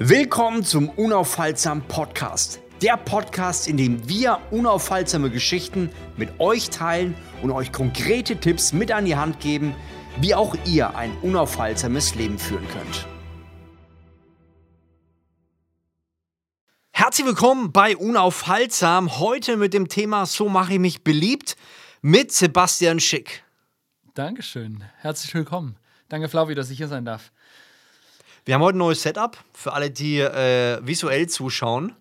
Willkommen zum Unaufhaltsam Podcast. Der Podcast, in dem wir unaufhaltsame Geschichten mit euch teilen und euch konkrete Tipps mit an die Hand geben, wie auch ihr ein unaufhaltsames Leben führen könnt. Herzlich willkommen bei Unaufhaltsam. Heute mit dem Thema So mache ich mich beliebt mit Sebastian Schick. Dankeschön. Herzlich willkommen. Danke, Flavi, dass ich hier sein darf. Wir haben heute ein neues Setup für alle, die äh, visuell zuschauen.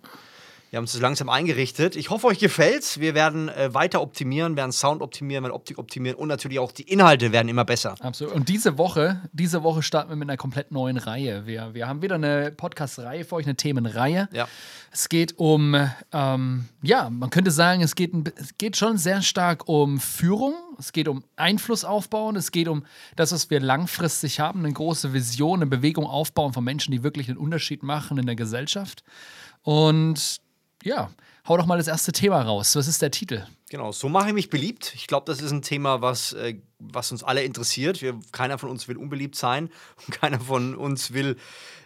Wir haben es langsam eingerichtet. Ich hoffe, euch gefällt's. Wir werden äh, weiter optimieren, werden Sound optimieren, werden Optik optimieren und natürlich auch die Inhalte werden immer besser. Absolut. Und diese Woche, diese Woche starten wir mit einer komplett neuen Reihe. Wir, wir haben wieder eine Podcast-Reihe für euch, eine Themenreihe. Ja. Es geht um, ähm, ja, man könnte sagen, es geht, es geht schon sehr stark um Führung, es geht um Einfluss aufbauen, es geht um das, was wir langfristig haben, eine große Vision, eine Bewegung aufbauen von Menschen, die wirklich einen Unterschied machen in der Gesellschaft. Und ja, hau doch mal das erste Thema raus. Was ist der Titel? Genau, so mache ich mich beliebt. Ich glaube, das ist ein Thema, was, äh, was uns alle interessiert. Wir, keiner von uns will unbeliebt sein und keiner von uns will,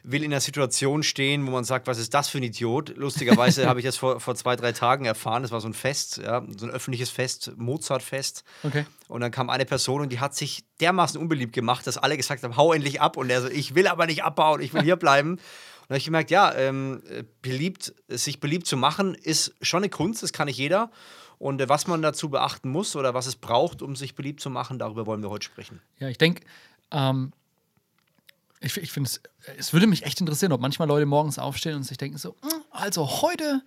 will in einer Situation stehen, wo man sagt, was ist das für ein Idiot? Lustigerweise habe ich das vor, vor zwei, drei Tagen erfahren. Das war so ein Fest, ja, so ein öffentliches Fest, Mozartfest. Okay. Und dann kam eine Person und die hat sich dermaßen unbeliebt gemacht, dass alle gesagt haben, hau endlich ab. Und er so, ich will aber nicht abbauen, ich will hier bleiben. Und habe ich gemerkt, ja, ähm, beliebt, sich beliebt zu machen, ist schon eine Kunst, das kann nicht jeder. Und äh, was man dazu beachten muss oder was es braucht, um sich beliebt zu machen, darüber wollen wir heute sprechen. Ja, ich denke, ähm, ich, ich finde es, es würde mich echt interessieren, ob manchmal Leute morgens aufstehen und sich denken so, "Hm, also heute,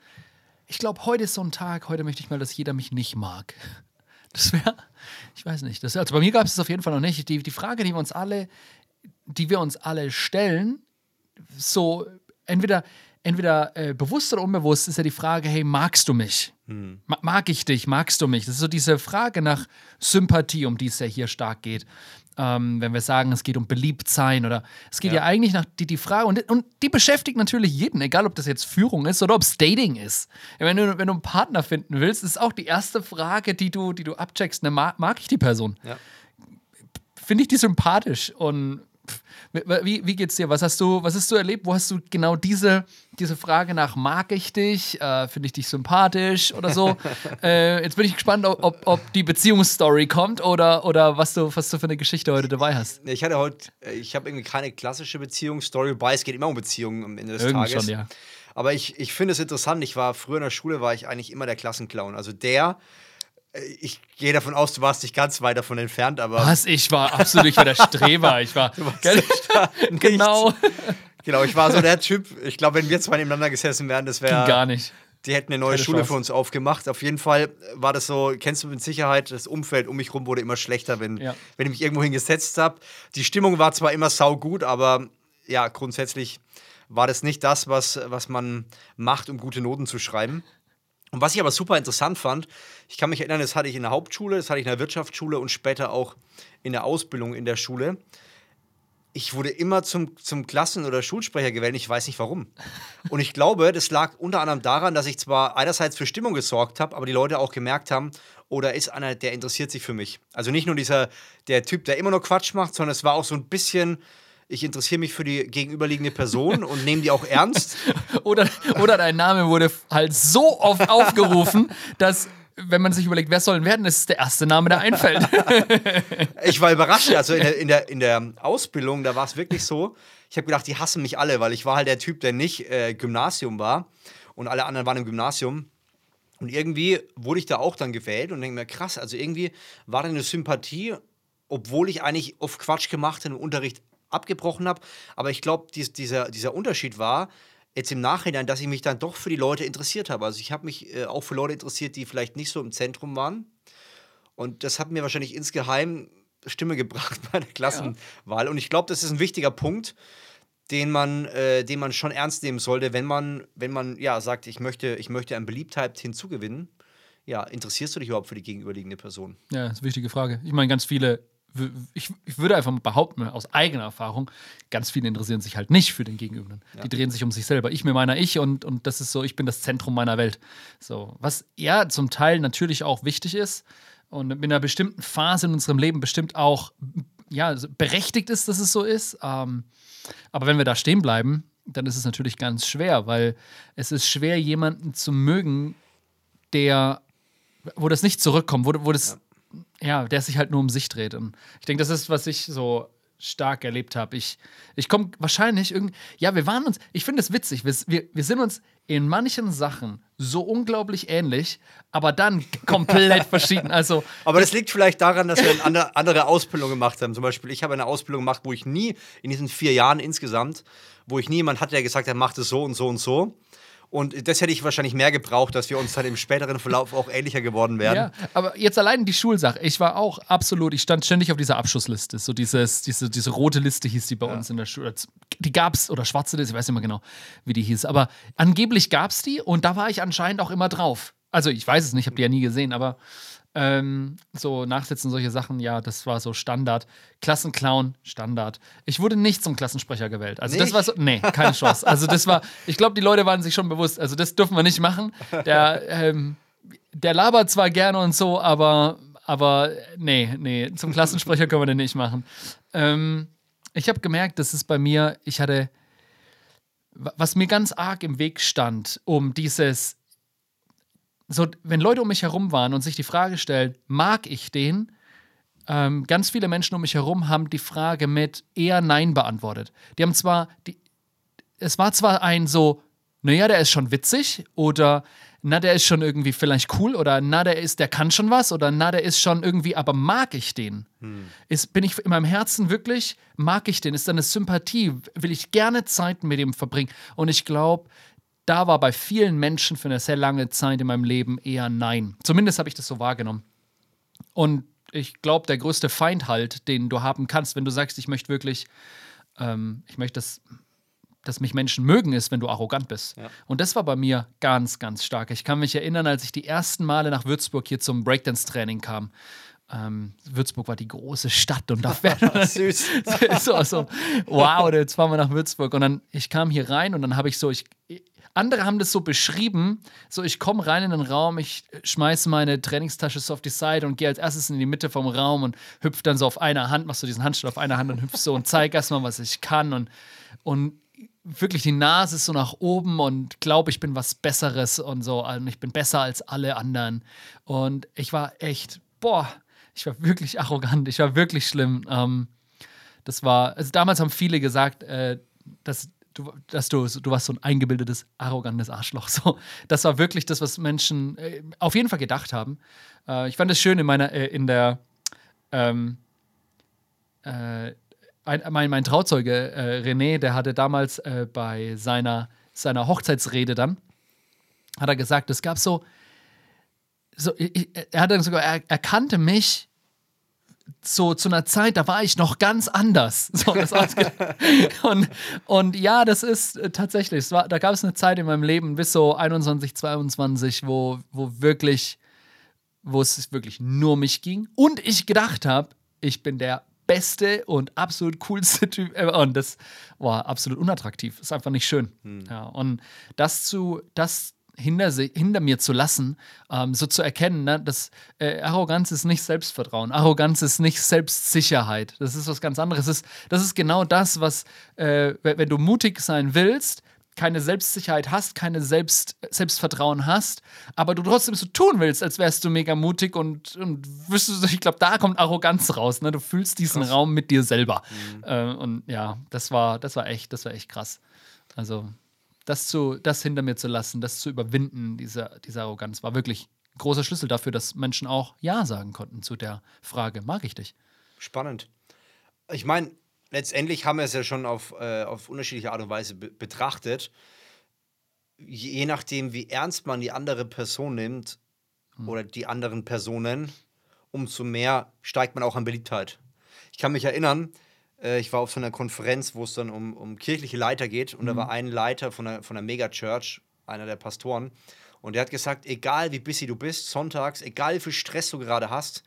ich glaube, heute ist so ein Tag, heute möchte ich mal, dass jeder mich nicht mag. Das wäre, ich weiß nicht, das, also bei mir gab es das auf jeden Fall noch nicht. Die, die Frage, die wir uns alle, die wir uns alle stellen, so entweder, entweder äh, bewusst oder unbewusst, ist ja die Frage, hey, magst du mich? Ma mag ich dich? Magst du mich? Das ist so diese Frage nach Sympathie, um die es ja hier stark geht. Ähm, wenn wir sagen, es geht um Beliebtsein oder es geht ja, Ja. eigentlich nach die, die Frage und, und die beschäftigt natürlich jeden, egal ob das jetzt Führung ist oder ob es Dating ist. Wenn du, wenn du einen Partner finden willst, ist auch die erste Frage, die du, die du abcheckst, ne, mag, mag ich die Person? Ja. finde ich die sympathisch und wie, wie geht's dir? Was hast du, was hast du erlebt? Wo hast du genau diese, diese Frage nach mag ich dich? Äh, Finde ich dich sympathisch oder so? äh, jetzt bin ich gespannt, ob, ob, die Beziehungsstory kommt oder, oder was, du, was du für eine Geschichte heute dabei hast. Ich hatte heute, äh, ich habe irgendwie keine klassische Beziehungsstory, wobei es geht immer um Beziehungen am Ende des Irgendwie Tages. schon, ja. Aber ich, ich finde es interessant. Ich war früher in der Schule, war ich eigentlich immer der Klassenclown. Also der, ich gehe davon aus, du warst nicht ganz weit davon entfernt, aber. Was? Ich war absolut, ich war der Streber. Ich war. Genau. Genau, ich war so der Typ. Ich glaube, wenn wir zwei nebeneinander gesessen wären, das wäre. gar nicht. Die hätten eine neue Keine Schule Chance. für uns aufgemacht. Auf jeden Fall war das so, kennst du mit Sicherheit, das Umfeld um mich rum wurde immer schlechter, wenn, Ja. wenn ich mich irgendwo hingesetzt habe. Die Stimmung war zwar immer saugut, aber ja, grundsätzlich war das nicht das, was, was man macht, um gute Noten zu schreiben. Und was ich aber super interessant fand, ich kann mich erinnern, das hatte ich in der Hauptschule, das hatte ich in der Wirtschaftsschule und später auch in der Ausbildung in der Schule. Ich wurde immer zum, zum Klassen- oder Schulsprecher gewählt, ich weiß nicht warum. Und ich glaube, das lag unter anderem daran, dass ich zwar einerseits für Stimmung gesorgt habe, aber die Leute auch gemerkt haben, oh, da ist einer, der interessiert sich für mich. Also nicht nur dieser, der Typ, der immer nur Quatsch macht, sondern es war auch so ein bisschen, ich interessiere mich für die gegenüberliegende Person und nehme die auch ernst. Oder, oder dein Name wurde halt so oft aufgerufen, dass, wenn man sich überlegt, wer soll denn werden, das ist der erste Name, der einfällt. Ich war überrascht. Also in der, in der, in der Ausbildung, da war es wirklich so. Ich habe gedacht, die hassen mich alle, weil ich war halt der Typ, der nicht äh, Gymnasium war und alle anderen waren im Gymnasium. Und irgendwie wurde ich da auch dann gewählt und denke mir, krass, also irgendwie war da eine Sympathie, obwohl ich eigentlich oft Quatsch gemacht und im Unterricht abgebrochen habe. Aber ich glaube, dies, dieser, dieser Unterschied war jetzt im Nachhinein, dass ich mich dann doch für die Leute interessiert habe. Also ich habe mich äh, auch für Leute interessiert, die vielleicht nicht so im Zentrum waren. Und das hat mir wahrscheinlich insgeheim Stimme gebracht bei der Klassenwahl. Und ich glaube, das ist ein wichtiger Punkt, den man, äh, den man schon ernst nehmen sollte, wenn man, wenn man ja sagt, ich möchte, ich möchte an Beliebtheit hinzugewinnen. Ja, interessierst du dich überhaupt für die gegenüberliegende Person? Ja, das ist eine wichtige Frage. Ich meine, ganz viele, ich, ich würde einfach mal behaupten, aus eigener Erfahrung, ganz viele interessieren sich halt nicht für den Gegenüber. Die drehen sich um sich selber. Ich mir meiner ich und, und das ist so, ich bin das Zentrum meiner Welt. So, was ja zum Teil natürlich auch wichtig ist und in einer bestimmten Phase in unserem Leben bestimmt auch ja, berechtigt ist, dass es so ist. Ähm, aber wenn wir da stehen bleiben, dann ist es natürlich ganz schwer, weil es ist schwer, jemanden zu mögen, der, wo das nicht zurückkommt, wo, wo das, ja. Ja der sich halt nur um sich dreht. Und ich denke, das ist, was ich so stark erlebt habe. Ich, ich komme wahrscheinlich irgendwie. Ja, wir waren uns. Ich finde es witzig. Wir, wir, wir sind uns in manchen Sachen so unglaublich ähnlich, aber dann komplett verschieden. Also, aber das liegt vielleicht daran, dass wir eine andere, andere Ausbildung gemacht haben. Zum Beispiel, ich habe eine Ausbildung gemacht, wo ich nie in diesen vier Jahren insgesamt, wo ich nie jemand hatte, der gesagt hat, macht es so und so und so. Und das hätte ich wahrscheinlich mehr gebraucht, dass wir uns dann im späteren Verlauf auch ähnlicher geworden wären. Ja, aber jetzt allein die Schulsache. Ich war auch absolut, ich stand ständig auf dieser Abschussliste. So dieses, diese, diese rote Liste hieß die bei ja. uns in der Schule. Die gab es, oder schwarze Liste, ich weiß nicht mehr genau, wie die hieß. Aber angeblich gab es die und da war ich anscheinend auch immer drauf. Also ich weiß es nicht, habe die ja nie gesehen, aber ähm, so Nachsitzen, solche Sachen, ja, das war so Standard. Klassenclown, Standard. Ich wurde nicht zum Klassensprecher gewählt. Also nicht? das war so, nee, keine Chance. Also das war, ich glaube, die Leute waren sich schon bewusst, also das dürfen wir nicht machen. Der, ähm, der labert zwar gerne und so, aber, aber nee, nee, zum Klassensprecher können wir den nicht machen. Ähm, ich habe gemerkt, dass es bei mir, ich hatte, was mir ganz arg im Weg stand, um dieses so, wenn Leute um mich herum waren und sich die Frage stellen, mag ich den? Ähm, ganz viele Menschen um mich herum haben die Frage mit eher Nein beantwortet. Die haben zwar, die, es war zwar ein so, naja, der ist schon witzig oder na, der ist schon irgendwie vielleicht cool oder na, der ist, der kann schon was oder na, der ist schon irgendwie, aber mag ich den? Hm. Ist, bin ich in meinem Herzen wirklich, mag ich den? Ist da eine Sympathie? Will ich gerne Zeit mit ihm verbringen? Und ich glaube, da war bei vielen Menschen für eine sehr lange Zeit in meinem Leben eher Nein. Zumindest habe ich das so wahrgenommen. Und ich glaube, der größte Feind halt, den du haben kannst, wenn du sagst, ich möchte wirklich, ähm, ich möchte, dass, dass mich Menschen mögen, ist, wenn du arrogant bist. Ja. Und das war bei mir ganz, ganz stark. Ich kann mich erinnern, als ich die ersten Male nach Würzburg hier zum Breakdance-Training kam. Ähm, Würzburg war die große Stadt und da fährt Süß. so, so, wow, jetzt fahren wir nach Würzburg. Und dann, ich kam hier rein und dann habe ich so, ich, andere haben das so beschrieben, so ich komme rein in den Raum, ich schmeiße meine Trainingstasche so auf die Seite und gehe als erstes in die Mitte vom Raum und hüpfe dann so auf einer Hand, machst du diesen Handstand auf einer Hand und hüpfst so und zeig erstmal, was ich kann und, und wirklich die Nase ist so nach oben und glaube, ich bin was Besseres und so und ich bin besser als alle anderen und ich war echt, boah, ich war wirklich arrogant, ich war wirklich schlimm. Ähm, das war, also damals haben viele gesagt, äh, dass du, dass du, du warst so ein eingebildetes, arrogantes Arschloch. So, das war wirklich das, was Menschen äh, auf jeden Fall gedacht haben. Äh, ich fand es schön in meiner, äh, in der, ähm, äh, ein, mein, mein Trauzeuge äh, René, der hatte damals äh, bei seiner, seiner Hochzeitsrede dann, hat er gesagt, es gab so, so ich, er hat dann sogar, er, er kannte mich so zu einer Zeit, da war ich noch ganz anders. So, und, und ja, das ist äh, tatsächlich, war, da gab es eine Zeit in meinem Leben bis so 21, 22, wo, wo wirklich, wo es wirklich nur um mich ging und ich gedacht habe, ich bin der beste und absolut coolste Typ ever. Und das war absolut unattraktiv. Ist einfach nicht schön. Hm. Ja, und das zu, das hinter, hinter mir zu lassen, ähm, so zu erkennen, ne, dass äh, Arroganz ist nicht Selbstvertrauen, Arroganz ist nicht Selbstsicherheit. Das ist was ganz anderes. Das ist, das ist genau das, was, äh, wenn du mutig sein willst, keine Selbstsicherheit hast, keine Selbst, Selbstvertrauen hast, aber du trotzdem so tun willst, als wärst du mega mutig und, und wüsstest, ich glaube, da kommt Arroganz raus. Ne? Du fühlst diesen krass. Raum mit dir selber. Mhm. Äh, und ja, das war, das war echt, das war echt krass. Also das, zu, das hinter mir zu lassen, das zu überwinden, diese, diese Arroganz, war wirklich ein großer Schlüssel dafür, dass Menschen auch Ja sagen konnten zu der Frage, mag ich dich? Spannend. Ich meine, letztendlich haben wir es ja schon auf, äh, auf unterschiedliche Art und Weise be betrachtet. Je nachdem, wie ernst man die andere Person nimmt hm. oder die anderen Personen, umso mehr steigt man auch an Beliebtheit. Ich kann mich erinnern, äh, ich war auf so einer Konferenz, wo es dann um, um kirchliche Leiter geht. Und mhm. da war ein Leiter von einer, von einer Megachurch, einer der Pastoren. Und der hat gesagt: Egal wie busy du bist, sonntags, egal wie viel Stress du gerade hast,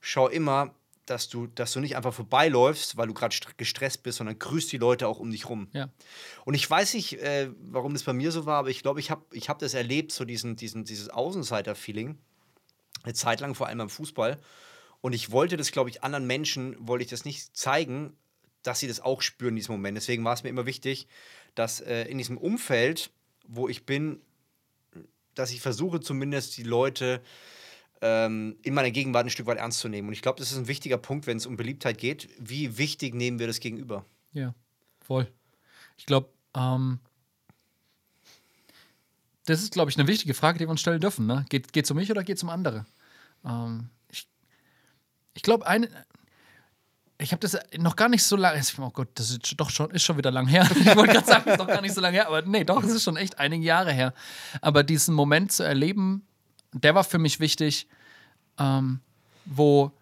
schau immer, dass du, dass du nicht einfach vorbeiläufst, weil du gerade gestresst bist, sondern grüßt die Leute auch um dich rum. Ja. Und ich weiß nicht, äh, warum das bei mir so war, aber ich glaube, ich habe ich hab das erlebt, so diesen, diesen, dieses Außenseiter-Feeling. Eine Zeit lang, vor allem beim Fußball. Und ich wollte das, glaube ich, anderen Menschen, wollte ich das nicht zeigen, dass sie das auch spüren in diesem Moment. Deswegen war es mir immer wichtig, dass äh, in diesem Umfeld, wo ich bin, dass ich versuche zumindest die Leute ähm, in meiner Gegenwart ein Stück weit ernst zu nehmen. Und ich glaube, das ist ein wichtiger Punkt, wenn es um Beliebtheit geht. Wie wichtig nehmen wir das gegenüber? Ja, voll. Ich glaube, ähm, das ist, glaube ich, eine wichtige Frage, die wir uns stellen dürfen. Ne? Geht es um mich oder geht es um andere? Ähm, ich ich glaube, eine. Ich habe das noch gar nicht so lange. Oh Gott, das ist doch schon, ist schon wieder lang her. Ich wollte gerade sagen, das ist doch gar nicht so lange her, aber nee, doch, es ist schon echt einige Jahre her. Aber diesen Moment zu erleben, der war für mich wichtig, ähm, wo,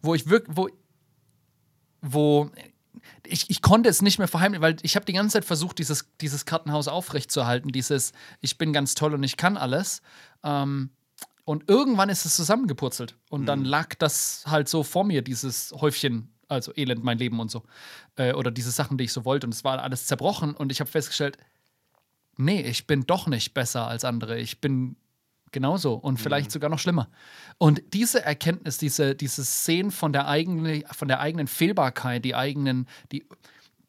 wo ich wirklich, wo, wo ich, ich konnte es nicht mehr verheimlichen, weil ich habe die ganze Zeit versucht, dieses, dieses Kartenhaus aufrechtzuerhalten, dieses ich bin ganz toll und ich kann alles. Ähm, und irgendwann ist es zusammengepurzelt. Und mhm. dann lag das halt so vor mir, dieses Häufchen, also Elend, mein Leben und so. Äh, oder diese Sachen, die ich so wollte. Und es war alles zerbrochen. Und ich habe festgestellt, nee, ich bin doch nicht besser als andere. Ich bin genauso und vielleicht mhm. sogar noch schlimmer. Und diese Erkenntnis, diese, dieses Sehen von der, eigene, von der eigenen Fehlbarkeit, die eigenen, die,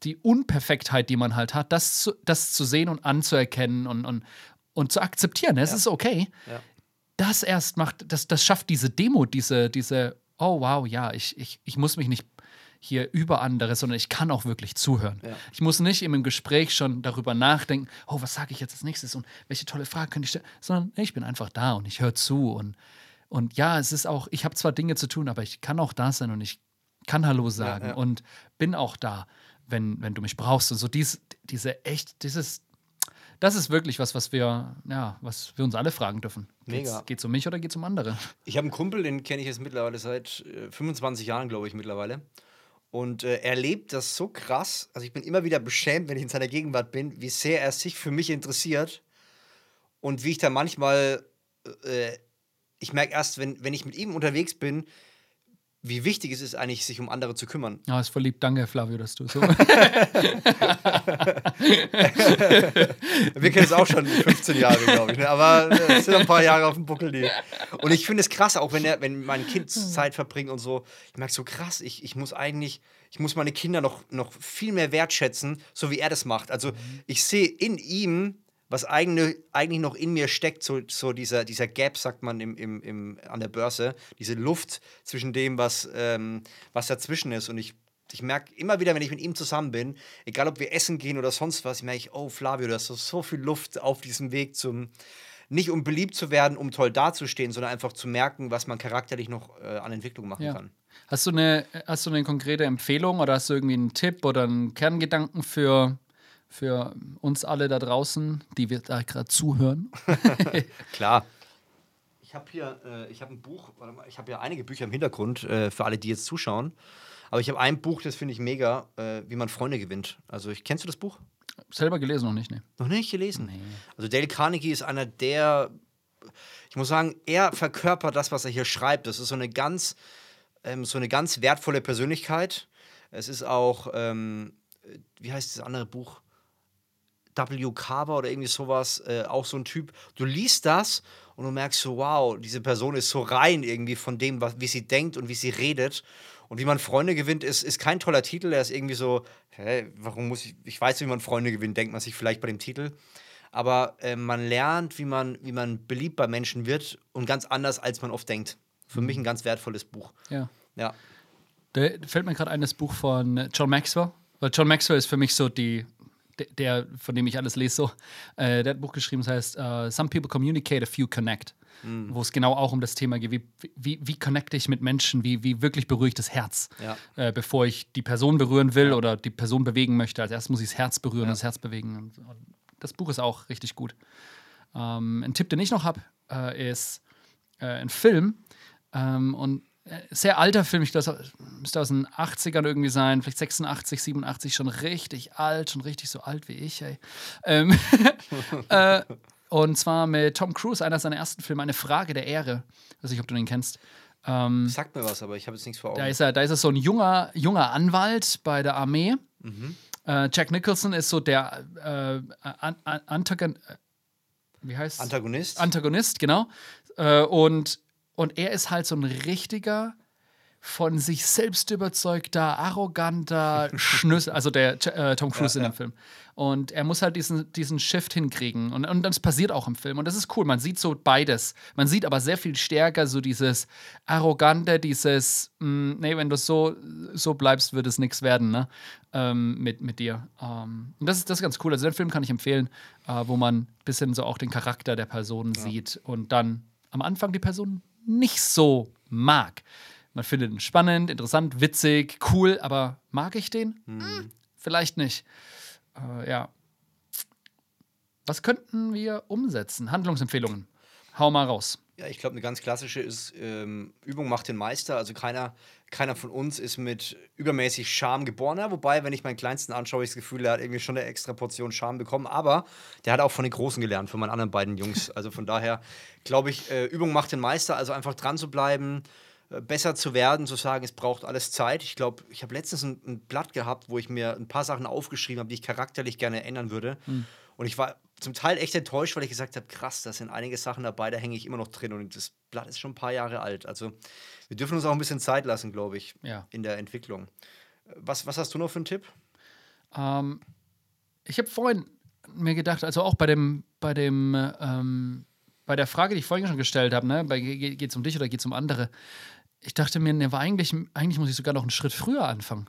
die Unperfektheit, die man halt hat, das zu, das zu sehen und anzuerkennen und, und, und zu akzeptieren, es ja. ist okay. Ja das erst macht, das, das schafft diese Demo, diese, diese, oh wow, ja, ich, ich, ich muss mich nicht hier über andere, sondern ich kann auch wirklich zuhören. Ja. Ich muss nicht im Gespräch schon darüber nachdenken, oh, was sage ich jetzt als nächstes und welche tolle Frage könnte ich stellen, sondern ich bin einfach da und ich höre zu und, und ja, es ist auch, ich habe zwar Dinge zu tun, aber ich kann auch da sein und ich kann Hallo sagen ja, ja. und bin auch da, wenn, wenn du mich brauchst. Und so dies, diese echt, dieses, das ist wirklich was, was wir, ja, was wir uns alle fragen dürfen. Mega. Geht es um mich oder geht es um andere? Ich habe einen Kumpel, den kenne ich jetzt mittlerweile seit äh, 25 Jahren, glaube ich, mittlerweile. Und äh, er lebt das so krass. Also ich bin immer wieder beschämt, wenn ich in seiner Gegenwart bin, wie sehr er sich für mich interessiert. Und wie ich da manchmal, äh, ich merke erst, wenn, wenn ich mit ihm unterwegs bin, wie wichtig es ist, eigentlich sich um andere zu kümmern. Ja, ist voll lieb. Danke, Flavio, dass du so. Wir kennen es auch schon 15 Jahre, glaube ich. Ne? Aber es sind ein paar Jahre auf dem Buckel. Die. Und ich finde es krass, auch wenn, er, wenn mein Kind Zeit verbringt und so. Ich merke so krass, ich, ich muss eigentlich, ich muss meine Kinder noch, noch viel mehr wertschätzen, so wie er das macht. Also ich sehe in ihm was eigene, eigentlich noch in mir steckt, so, so dieser, dieser Gap, sagt man im, im, im, an der Börse, diese Luft zwischen dem, was, ähm, was dazwischen ist. Und ich, ich merke immer wieder, wenn ich mit ihm zusammen bin, egal ob wir essen gehen oder sonst was, merke ich, oh Flavio, du hast so, so viel Luft auf diesem Weg zum, nicht um beliebt zu werden, um toll dazustehen, sondern einfach zu merken, was man charakterlich noch äh, an Entwicklung machen ja. kann. Hast du, eine, hast du eine konkrete Empfehlung oder hast du irgendwie einen Tipp oder einen Kerngedanken für für uns alle da draußen, die wir da gerade zuhören? Klar. Ich habe hier, äh, ich habe ein Buch, mal, ich habe ja einige Bücher im Hintergrund äh, für alle, die jetzt zuschauen. Aber ich habe ein Buch, das finde ich mega, äh, wie man Freunde gewinnt. Also, ich, kennst du das Buch? Selber gelesen noch nicht, ne? Noch nicht gelesen? Nee. Also, Dale Carnegie ist einer der, ich muss sagen, er verkörpert das, was er hier schreibt. Das ist so eine ganz, ähm, so eine ganz wertvolle Persönlichkeit. Es ist auch, ähm, wie heißt das andere Buch? W. Carver oder irgendwie sowas, äh, auch so ein Typ. Du liest das und du merkst so, wow, diese Person ist so rein irgendwie von dem, was, wie sie denkt und wie sie redet. Und wie man Freunde gewinnt, ist, ist kein toller Titel. Er ist irgendwie so, hä, warum muss ich, ich weiß, wie man Freunde gewinnt, denkt man sich vielleicht bei dem Titel. Aber äh, man lernt, wie man, wie man beliebt bei Menschen wird und ganz anders, als man oft denkt. Für mich ein ganz wertvolles Buch. Ja. Ja. Da fällt mir gerade ein, das Buch von John Maxwell. Weil John Maxwell ist für mich so die der, von dem ich alles lese, so, äh, der hat ein Buch geschrieben, das heißt uh, Some People Communicate, a Few Connect. Mhm. Wo es genau auch um das Thema geht, wie, wie, wie connecte ich mit Menschen, wie, wie wirklich berühre ich das Herz, ja. äh, bevor ich die Person berühren will ja. oder die Person bewegen möchte. Als erstes muss ich das Herz berühren ja. und das Herz bewegen. Das Buch ist auch richtig gut. Ähm, ein Tipp, den ich noch habe, äh, ist äh, ein Film. Ähm, und sehr alter Film, ich glaube, müsste aus den 80ern irgendwie sein, vielleicht 86, 87, schon richtig alt, schon richtig so alt wie ich, ey. Ähm, äh, und zwar mit Tom Cruise, einer seiner ersten Filme, Eine Frage der Ehre. Ich weiß nicht, ob du den kennst. Ähm, Sagt mir was, aber ich habe jetzt nichts vor Augen. Da ist er, da ist er so ein junger, junger Anwalt bei der Armee. Mhm. Äh, Jack Nicholson ist so der äh, an, an, Antagon, äh, wie heißt Antagonist. Antagonist, genau. Äh, und und er ist halt so ein richtiger von sich selbst überzeugter, arroganter Schnüssel, also der äh, Tom Cruise ja, in dem ja. Film. Und er muss halt diesen, diesen Shift hinkriegen. Und, und das passiert auch im Film. Und das ist cool. Man sieht so beides. Man sieht aber sehr viel stärker so dieses Arrogante, dieses, mh, hm, nee, wenn du so, so bleibst, wird es nichts werden, ne? Ähm, mit, mit dir. Ähm, und das ist, das ist ganz cool. Also den Film kann ich empfehlen, äh, wo man ein bisschen so auch den Charakter der Person ja. sieht und dann am Anfang die Person nicht so mag. Man findet ihn spannend, interessant, witzig, cool, aber mag ich den? Hm. Vielleicht nicht. Äh, ja. Was könnten wir umsetzen? Handlungsempfehlungen. Hau mal raus. Ja, ich glaube, eine ganz klassische ist, ähm, Übung macht den Meister. Also keiner, keiner von uns ist mit übermäßig Charme geborener. Wobei, wenn ich meinen Kleinsten anschaue, ich das Gefühl, er hat irgendwie schon eine extra Portion Charme bekommen. Aber der hat auch von den Großen gelernt, von meinen anderen beiden Jungs. Also von daher glaube ich, äh, Übung macht den Meister. Also einfach dran zu bleiben, äh, besser zu werden, zu sagen, es braucht alles Zeit. Ich glaube, ich habe letztens ein, ein, Blatt gehabt, wo ich mir ein paar Sachen aufgeschrieben habe, die ich charakterlich gerne ändern würde. Mhm. Und ich war zum Teil echt enttäuscht, weil ich gesagt habe, krass, da sind einige Sachen dabei, da hänge ich immer noch drin. Und das Blatt ist schon ein paar Jahre alt. Also wir dürfen uns auch ein bisschen Zeit lassen, glaube ich, ja. in der Entwicklung. Was, was hast du noch für einen Tipp? Ähm, ich habe vorhin mir gedacht, also auch bei dem, bei dem, ähm, bei der Frage, die ich vorhin schon gestellt habe, ne, geht es um dich oder geht es um andere? ich dachte mir, ne, war eigentlich, eigentlich muss ich sogar noch einen Schritt früher anfangen.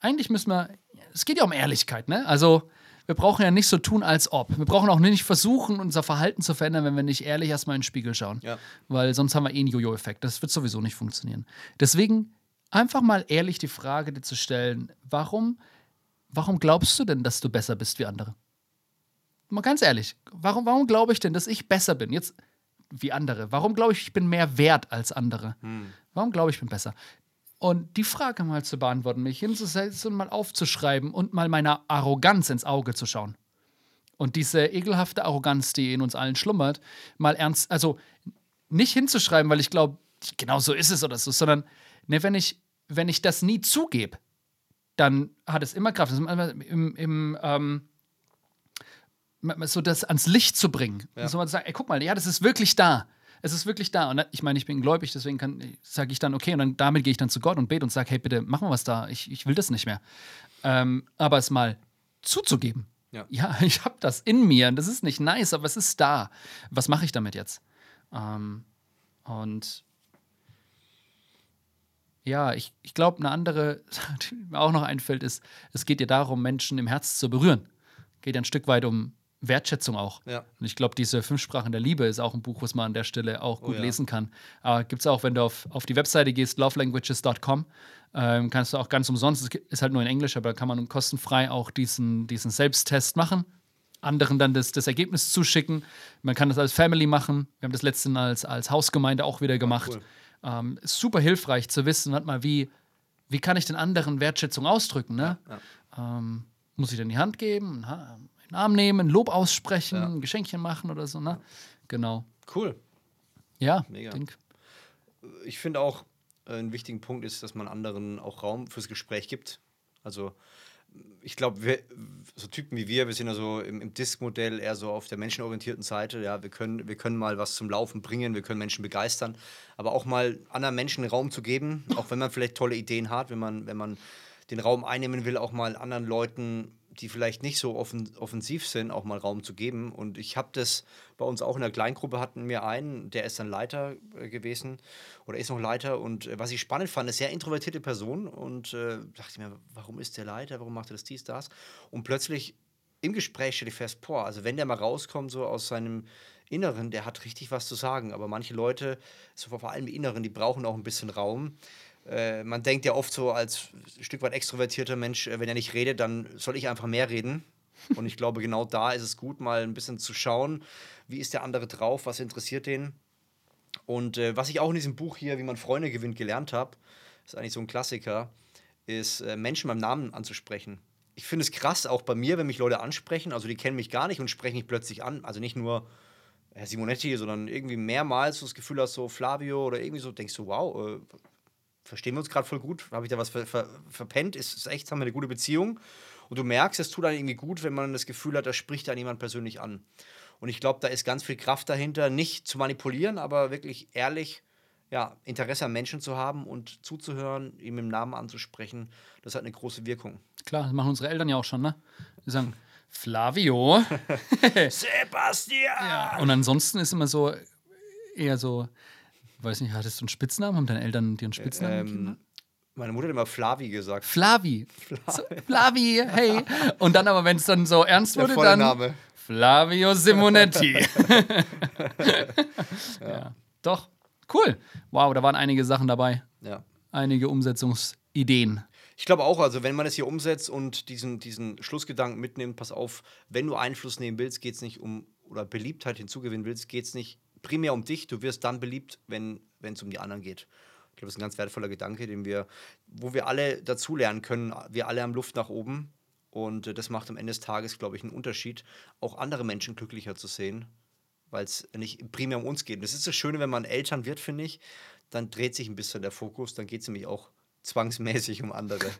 Eigentlich müssen wir, es geht ja um Ehrlichkeit, ne? Also, wir brauchen ja nicht so tun, als ob. Wir brauchen auch nicht versuchen, unser Verhalten zu verändern, wenn wir nicht ehrlich erstmal in den Spiegel schauen. Ja. Weil sonst haben wir eh einen Jojo-Effekt. Das wird sowieso nicht funktionieren. Deswegen einfach mal ehrlich die Frage dir zu stellen: Warum, warum glaubst du denn, dass du besser bist wie andere? Mal ganz ehrlich, warum, warum glaube ich denn, dass ich besser bin? Jetzt wie andere. Warum glaube ich, ich bin mehr wert als andere? Hm. Warum glaube ich, ich bin besser? Und die Frage mal zu beantworten, mich hinzusetzen und mal aufzuschreiben und mal meiner Arroganz ins Auge zu schauen. Und diese ekelhafte Arroganz, die in uns allen schlummert, mal ernst, also nicht hinzuschreiben, weil ich glaube, genau so ist es oder so, sondern ne, wenn, ich, wenn ich das nie zugebe, dann hat es immer Kraft. Im, im ähm, so das ans Licht zu bringen. Ja. So mal zu sagen, ey, guck mal, ja, das ist wirklich da es ist wirklich da. Und ich meine, ich bin gläubig, deswegen sage ich dann, okay, und dann damit gehe ich dann zu Gott und bete und sage, hey, bitte, mach mal was da. Ich, ich will das nicht mehr. Ähm, aber es mal zuzugeben. Ja, ja ich habe das in mir und das ist nicht nice, aber es ist da. Was mache ich damit jetzt? Ähm, und ja, ich, ich glaube, eine andere, die mir auch noch einfällt, ist, es geht dir darum, Menschen im Herz zu berühren. Geht ja ein Stück weit um Wertschätzung auch. Ja. Und ich glaube, diese Fünf Sprachen der Liebe ist auch ein Buch, was man an der Stelle auch gut oh, ja. lesen kann. Aber gibt es auch, wenn du auf, auf die Webseite gehst, lovelanguages.com, ähm, kannst du auch ganz umsonst, es ist halt nur in Englisch, aber kann man kostenfrei auch diesen, diesen Selbsttest machen. Anderen dann das, das Ergebnis zuschicken. Man kann das als Family machen. Wir haben das letzte als, als Hausgemeinde auch wieder gemacht. Cool. Ähm, super hilfreich zu wissen, mal, wie, wie kann ich den anderen Wertschätzung ausdrücken. Ne? Ja, ähm, muss ich denn die Hand geben? In den Arm nehmen, Lob aussprechen, ja. ein Geschenkchen machen oder so, ne? Genau. Cool. Ja, Mega. Denk. Ich finde auch, äh, ein wichtiger Punkt ist, dass man anderen auch Raum fürs Gespräch gibt. Also ich glaube, so Typen wie wir, wir sind ja so im, im Disk-Modell eher so auf der menschenorientierten Seite. Ja, wir können, wir können mal was zum Laufen bringen, wir können Menschen begeistern, aber auch mal anderen Menschen Raum zu geben, auch wenn man vielleicht tolle Ideen hat, wenn man, wenn man den Raum einnehmen will, auch mal anderen Leuten die vielleicht nicht so offen, offensiv sind, auch mal Raum zu geben. Und ich habe das bei uns auch in der Kleingruppe hatten wir einen, der ist dann Leiter äh, gewesen oder ist noch Leiter. Und äh, was ich spannend fand, ist sehr introvertierte Person. Und äh, dachte ich mir, warum ist der Leiter? Warum macht er das dies, das? Und plötzlich im Gespräch stelle ich fest, boah, also wenn der mal rauskommt, so aus seinem Inneren, der hat richtig was zu sagen. Aber manche Leute, so vor allem im Inneren, die brauchen auch ein bisschen Raum. Äh, man denkt ja oft so als ein Stück weit extrovertierter Mensch, äh, wenn er nicht redet, dann soll ich einfach mehr reden. Und ich glaube, genau da ist es gut, mal ein bisschen zu schauen, wie ist der andere drauf, was interessiert den. Und äh, was ich auch in diesem Buch hier, wie man Freunde gewinnt, gelernt habe, ist eigentlich so ein Klassiker, ist äh, Menschen beim Namen anzusprechen. Ich finde es krass, auch bei mir, wenn mich Leute ansprechen, also die kennen mich gar nicht und sprechen mich plötzlich an. Also nicht nur Herr Simonetti, sondern irgendwie mehrmals so das Gefühl hast, so Flavio oder irgendwie so, denkst du, wow, äh, verstehen wir uns gerade voll gut? Habe ich da was ver ver verpennt? Ist es echt, haben wir eine gute Beziehung? Und du merkst, es tut einem irgendwie gut, wenn man das Gefühl hat, da spricht dann jemand persönlich an. Und ich glaube, da ist ganz viel Kraft dahinter, nicht zu manipulieren, aber wirklich ehrlich ja, Interesse an Menschen zu haben und zuzuhören, ihm im Namen anzusprechen, das hat eine große Wirkung. Klar, das machen unsere Eltern ja auch schon, ne? Die sagen, Flavio. Sebastian! Ja. Und ansonsten ist immer so eher so, weiß nicht, hattest du einen Spitznamen? Haben deine Eltern dir einen Spitznamen gegeben? Ähm, meine Mutter hat immer Flavi gesagt. Flavi. So, Flavi, hey. Und dann aber, wenn es dann so ernst wurde, dann Name. Flavio Simonetti. ja. Doch, cool. Wow, da waren einige Sachen dabei. Ja. Einige Umsetzungsideen. Ich glaube auch, also wenn man es hier umsetzt und diesen, diesen Schlussgedanken mitnimmt, pass auf, wenn du Einfluss nehmen willst, geht es nicht um, oder Beliebtheit hinzugewinnen willst, geht es nicht primär um dich, du wirst dann beliebt, wenn es um die anderen geht. Ich glaube, das ist ein ganz wertvoller Gedanke, den wir, wo wir alle dazulernen können. Wir alle haben Luft nach oben. Und äh, das macht am Ende des Tages, glaube ich, einen Unterschied, auch andere Menschen glücklicher zu sehen, weil es nicht primär um uns geht. Und das ist das Schöne, wenn man Eltern wird, finde ich, dann dreht sich ein bisschen der Fokus, dann geht es nämlich auch zwangsmäßig um andere.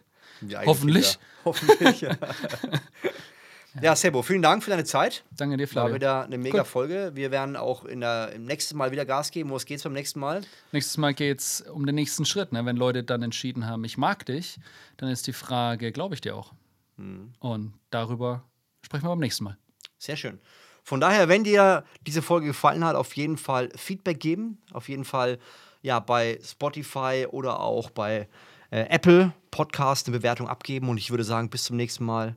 Um Hoffentlich. Hoffentlich. Ja. ja, Sebo, vielen Dank für deine Zeit. Danke dir, War Flavio. wieder eine mega Cool. Folge. Wir werden auch in der, im nächsten Mal wieder Gas geben. Wo es geht's beim nächsten Mal? Nächstes Mal geht es um den nächsten Schritt. Ne? Wenn Leute dann entschieden haben, ich mag dich, dann ist die Frage, glaube ich dir auch? Hm. Und darüber sprechen wir beim nächsten Mal. Sehr schön. Von daher, wenn dir diese Folge gefallen hat, auf jeden Fall Feedback geben. Auf jeden Fall ja bei Spotify oder auch bei äh, Apple Podcast eine Bewertung abgeben. Und ich würde sagen, bis zum nächsten Mal.